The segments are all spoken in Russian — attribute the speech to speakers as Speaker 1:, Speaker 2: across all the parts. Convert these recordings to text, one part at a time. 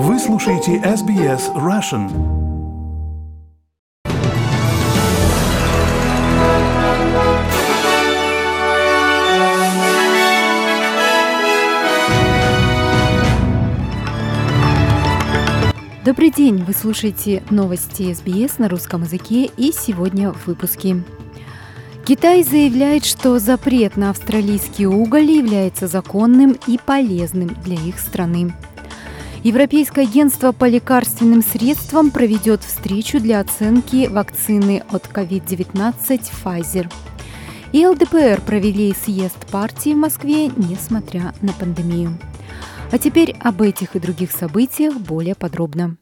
Speaker 1: Вы слушаете SBS Russian.
Speaker 2: Добрый день! Вы слушаете новости СБС на русском языке и сегодня в выпуске. Китай заявляет, что запрет на австралийский уголь является законным и полезным для их страны. Европейское агентство по лекарственным средствам проведет встречу для оценки вакцины от COVID-19 Pfizer. И ЛДПР провели съезд партии в Москве, несмотря на пандемию. А теперь об этих и других событиях более подробно.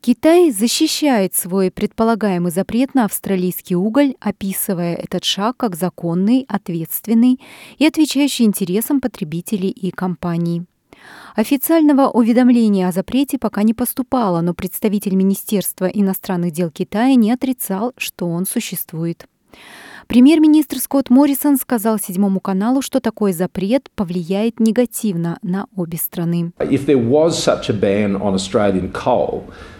Speaker 2: Китай защищает свой предполагаемый запрет на австралийский уголь, описывая этот шаг как законный, ответственный и отвечающий интересам потребителей и компаний. Официального уведомления о запрете пока не поступало, но представитель Министерства иностранных дел Китая не отрицал, что он существует. Премьер-министр Скотт Моррисон сказал Седьмому каналу, что такой запрет повлияет негативно на обе страны.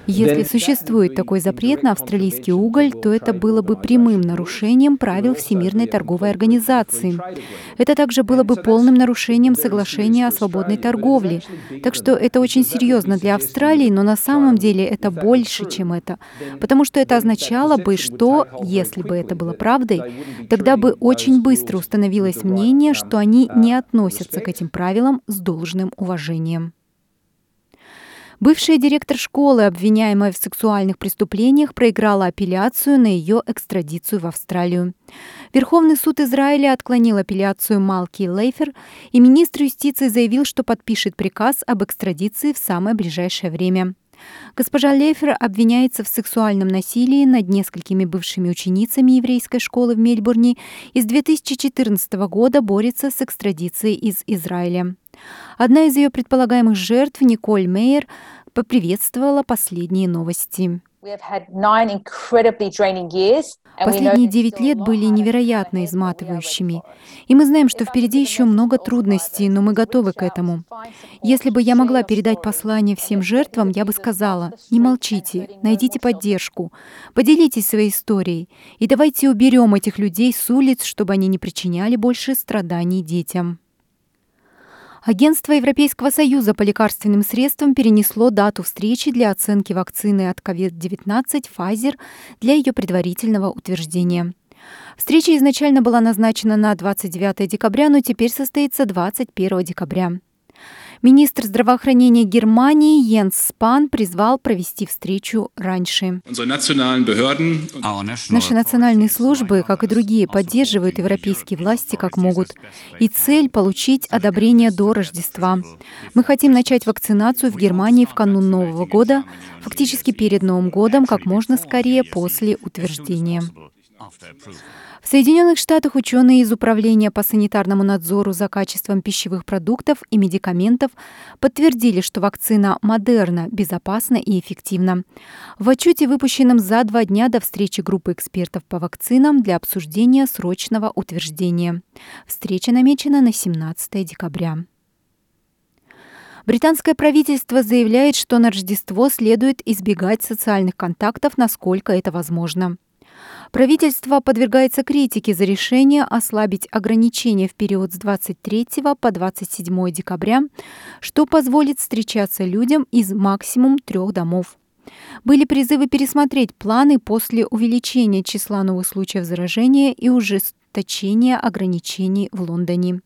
Speaker 2: Если существует такой запрет на австралийский уголь, то это было бы прямым нарушением правил Всемирной торговой организации. Это также было бы полным нарушением соглашения о свободной торговле. Так что это очень серьезно для Австралии, но на самом деле это больше, чем это. Потому что это означало бы, что, если бы это было правдой, тогда бы очень быстро установилось мнение, что они не относятся к этим правилам с должным уважением. Бывшая директор школы, обвиняемая в сексуальных преступлениях, проиграла апелляцию на ее экстрадицию в Австралию. Верховный суд Израиля отклонил апелляцию Малки Лейфер, и министр юстиции заявил, что подпишет приказ об экстрадиции в самое ближайшее время. Госпожа Лейфер обвиняется в сексуальном насилии над несколькими бывшими ученицами еврейской школы в Мельбурне и с 2014 года борется с экстрадицией из Израиля. Одна из ее предполагаемых жертв, Николь Мейер, поприветствовала последние новости. Последние девять лет были невероятно изматывающими. И мы знаем, что впереди еще много трудностей, но мы готовы к этому. Если бы я могла передать послание всем жертвам, я бы сказала, не молчите, найдите поддержку, поделитесь своей историей, и давайте уберем этих людей с улиц, чтобы они не причиняли больше страданий детям. Агентство Европейского союза по лекарственным средствам перенесло дату встречи для оценки вакцины от COVID-19 Pfizer для ее предварительного утверждения. Встреча изначально была назначена на 29 декабря, но теперь состоится 21 декабря. Министр здравоохранения Германии Йенс Спан призвал провести встречу раньше. Наши национальные службы, как и другие, поддерживают европейские власти как могут. И цель — получить одобрение до Рождества. Мы хотим начать вакцинацию в Германии в канун Нового года, фактически перед Новым годом, как можно скорее после утверждения. В Соединенных Штатах ученые из Управления по санитарному надзору за качеством пищевых продуктов и медикаментов подтвердили, что вакцина Модерна безопасна и эффективна. В отчете, выпущенном за два дня до встречи группы экспертов по вакцинам для обсуждения срочного утверждения. Встреча намечена на 17 декабря. Британское правительство заявляет, что на Рождество следует избегать социальных контактов, насколько это возможно. Правительство подвергается критике за решение ослабить ограничения в период с 23 по 27 декабря, что позволит встречаться людям из максимум трех домов. Были призывы пересмотреть планы после увеличения числа новых случаев заражения и ужесточения ограничений в Лондоне.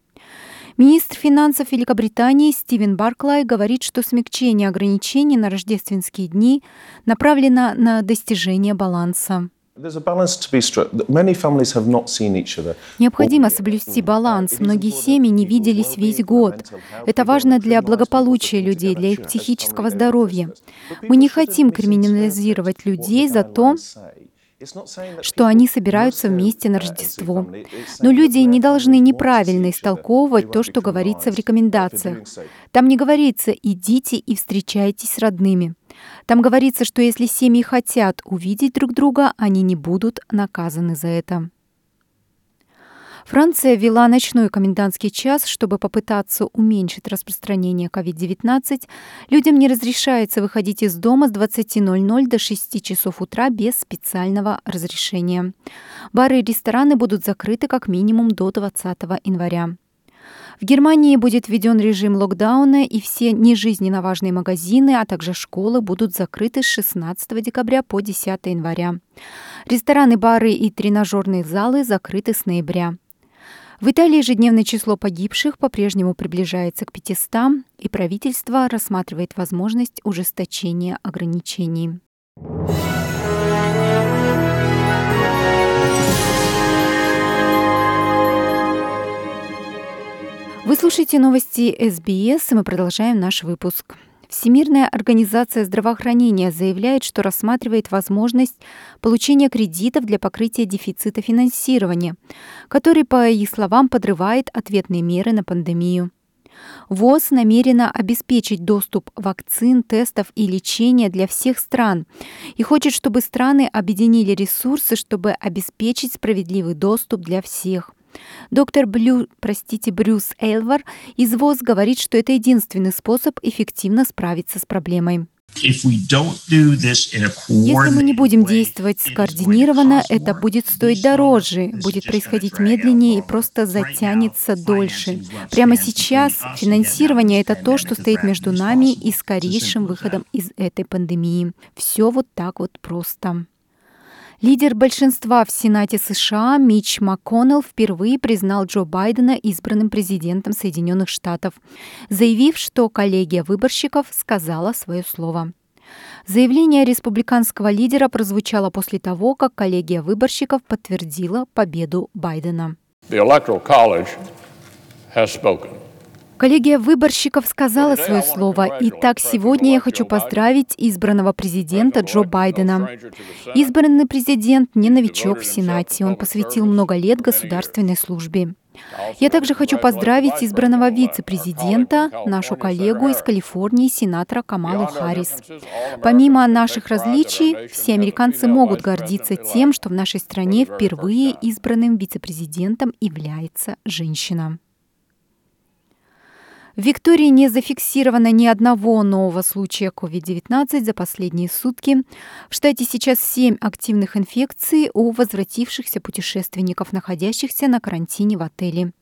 Speaker 2: Министр финансов Великобритании Стивен Барклай говорит, что смягчение ограничений на рождественские дни направлено на достижение баланса. Необходимо соблюсти баланс. Многие семьи не виделись весь год. Это важно для благополучия людей, для их психического здоровья. Мы не хотим криминализировать людей за то, что они собираются вместе на Рождество. Но люди не должны неправильно истолковывать то, что говорится в рекомендациях. Там не говорится «идите и встречайтесь с родными». Там говорится, что если семьи хотят увидеть друг друга, они не будут наказаны за это. Франция ввела ночной комендантский час, чтобы попытаться уменьшить распространение COVID-19. Людям не разрешается выходить из дома с 20.00 до 6 часов утра без специального разрешения. Бары и рестораны будут закрыты как минимум до 20 января. В Германии будет введен режим локдауна, и все нежизненно важные магазины, а также школы будут закрыты с 16 декабря по 10 января. Рестораны, бары и тренажерные залы закрыты с ноября. В Италии ежедневное число погибших по-прежнему приближается к 500, и правительство рассматривает возможность ужесточения ограничений. Вы слушаете новости СБС, и мы продолжаем наш выпуск. Всемирная организация здравоохранения заявляет, что рассматривает возможность получения кредитов для покрытия дефицита финансирования, который, по их словам, подрывает ответные меры на пандемию. ВОЗ намерена обеспечить доступ вакцин, тестов и лечения для всех стран и хочет, чтобы страны объединили ресурсы, чтобы обеспечить справедливый доступ для всех. Доктор Блю, простите, Брюс Эйлвар из ВОЗ говорит, что это единственный способ эффективно справиться с проблемой. Если мы не будем действовать скоординированно, это будет стоить дороже, будет происходить медленнее и просто затянется дольше. Прямо сейчас финансирование — это то, что стоит между нами и скорейшим выходом из этой пандемии. Все вот так вот просто. Лидер большинства в Сенате США Мич МакКоннелл впервые признал Джо Байдена избранным президентом Соединенных Штатов, заявив, что коллегия выборщиков сказала свое слово. Заявление республиканского лидера прозвучало после того, как коллегия выборщиков подтвердила победу Байдена. The Electoral College has spoken. Коллегия выборщиков сказала свое слово. И так сегодня я хочу поздравить избранного президента Джо Байдена. Избранный президент не новичок в Сенате. Он посвятил много лет государственной службе. Я также хочу поздравить избранного вице-президента, нашу коллегу из Калифорнии, сенатора Камалу Харрис. Помимо наших различий, все американцы могут гордиться тем, что в нашей стране впервые избранным вице-президентом является женщина. В Виктории не зафиксировано ни одного нового случая COVID-19 за последние сутки. В штате сейчас 7 активных инфекций у возвратившихся путешественников, находящихся на карантине в отеле.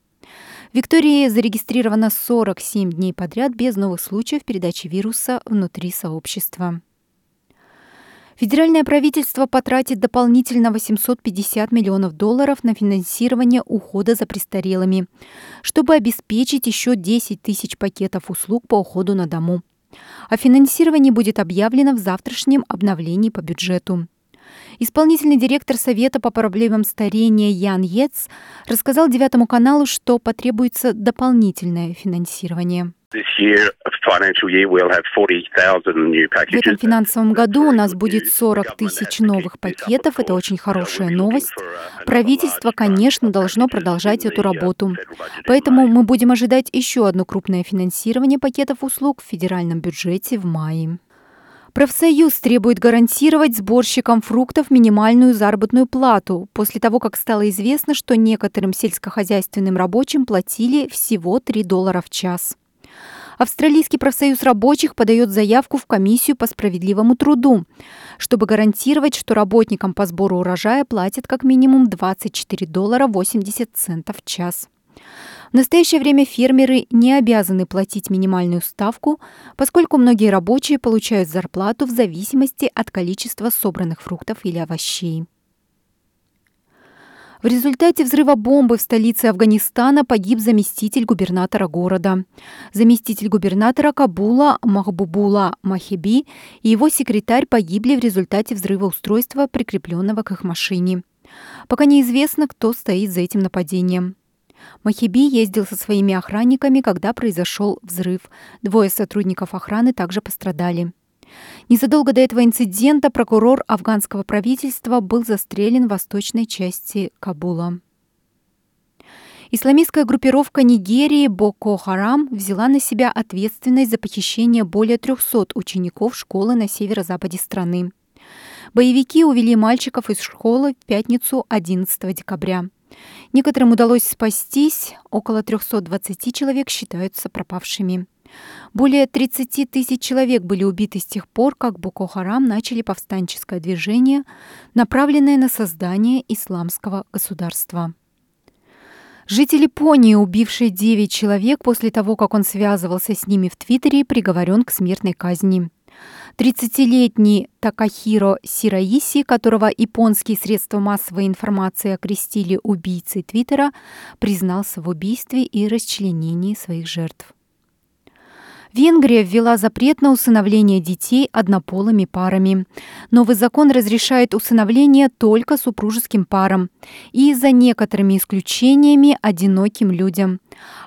Speaker 2: В Виктории зарегистрировано 47 дней подряд без новых случаев передачи вируса внутри сообщества. Федеральное правительство потратит дополнительно 850 миллионов долларов на финансирование ухода за престарелыми, чтобы обеспечить еще 10 тысяч пакетов услуг по уходу на дому. О финансировании будет объявлено в завтрашнем обновлении по бюджету. Исполнительный директор Совета по проблемам старения Ян Ец рассказал Девятому каналу, что потребуется дополнительное финансирование. В этом финансовом году у нас будет 40 тысяч новых пакетов. Это очень хорошая новость. Правительство, конечно, должно продолжать эту работу. Поэтому мы будем ожидать еще одно крупное финансирование пакетов услуг в федеральном бюджете в мае. Профсоюз требует гарантировать сборщикам фруктов минимальную заработную плату после того, как стало известно, что некоторым сельскохозяйственным рабочим платили всего 3 доллара в час. Австралийский профсоюз рабочих подает заявку в комиссию по справедливому труду, чтобы гарантировать, что работникам по сбору урожая платят как минимум 24 доллара 80 центов в час. В настоящее время фермеры не обязаны платить минимальную ставку, поскольку многие рабочие получают зарплату в зависимости от количества собранных фруктов или овощей. В результате взрыва бомбы в столице Афганистана погиб заместитель губернатора города. Заместитель губернатора Кабула Махбубула Махиби и его секретарь погибли в результате взрыва устройства, прикрепленного к их машине. Пока неизвестно, кто стоит за этим нападением. Махиби ездил со своими охранниками, когда произошел взрыв. Двое сотрудников охраны также пострадали. Незадолго до этого инцидента прокурор афганского правительства был застрелен в восточной части Кабула. Исламистская группировка Нигерии Боко Харам взяла на себя ответственность за похищение более 300 учеников школы на северо-западе страны. Боевики увели мальчиков из школы в пятницу 11 декабря. Некоторым удалось спастись, около 320 человек считаются пропавшими. Более 30 тысяч человек были убиты с тех пор, как Боко-Харам начали повстанческое движение, направленное на создание исламского государства. Житель Японии, убивший 9 человек после того, как он связывался с ними в Твиттере, приговорен к смертной казни. 30-летний Такахиро Сираиси, которого японские средства массовой информации окрестили убийцей Твиттера, признался в убийстве и расчленении своих жертв. Венгрия ввела запрет на усыновление детей однополыми парами. Новый закон разрешает усыновление только супружеским парам и за некоторыми исключениями одиноким людям.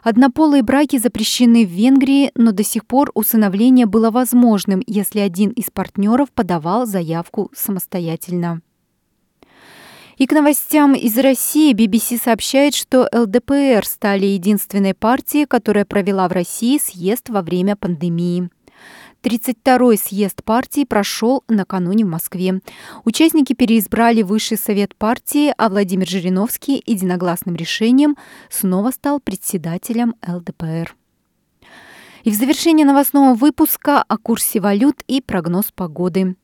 Speaker 2: Однополые браки запрещены в Венгрии, но до сих пор усыновление было возможным, если один из партнеров подавал заявку самостоятельно. И к новостям из России BBC сообщает, что ЛДПР стали единственной партией, которая провела в России съезд во время пандемии. 32-й съезд партии прошел накануне в Москве. Участники переизбрали высший совет партии, а Владимир Жириновский единогласным решением снова стал председателем ЛДПР. И в завершение новостного выпуска о курсе валют и прогноз погоды.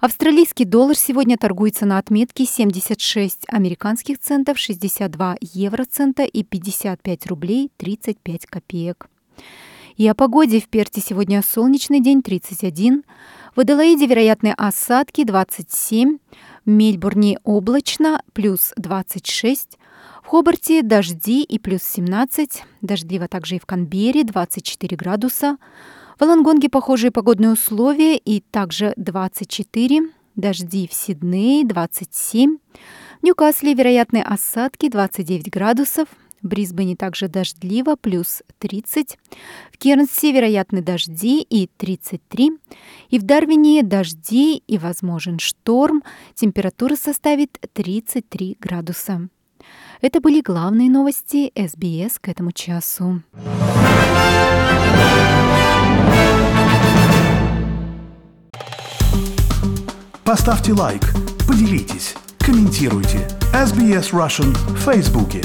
Speaker 2: Австралийский доллар сегодня торгуется на отметке 76 американских центов, 62 евроцента и 55 рублей 35 копеек. И о погоде в Перте сегодня солнечный день 31, в Аделаиде вероятные осадки 27, в Мельбурне облачно плюс 26, в Хобарте дожди и плюс 17, дождливо также и в Канберре 24 градуса. В Лонгонге похожие погодные условия и также 24, дожди в Сиднее 27, в Ньюкасле вероятные осадки 29 градусов, в Брисбене также дождливо, плюс 30. В Кернсе вероятны дожди и 33. И в Дарвине дожди и возможен шторм. Температура составит 33 градуса. Это были главные новости СБС к этому часу.
Speaker 1: Поставьте лайк, поделитесь, комментируйте. SBS Russian в Фейсбуке.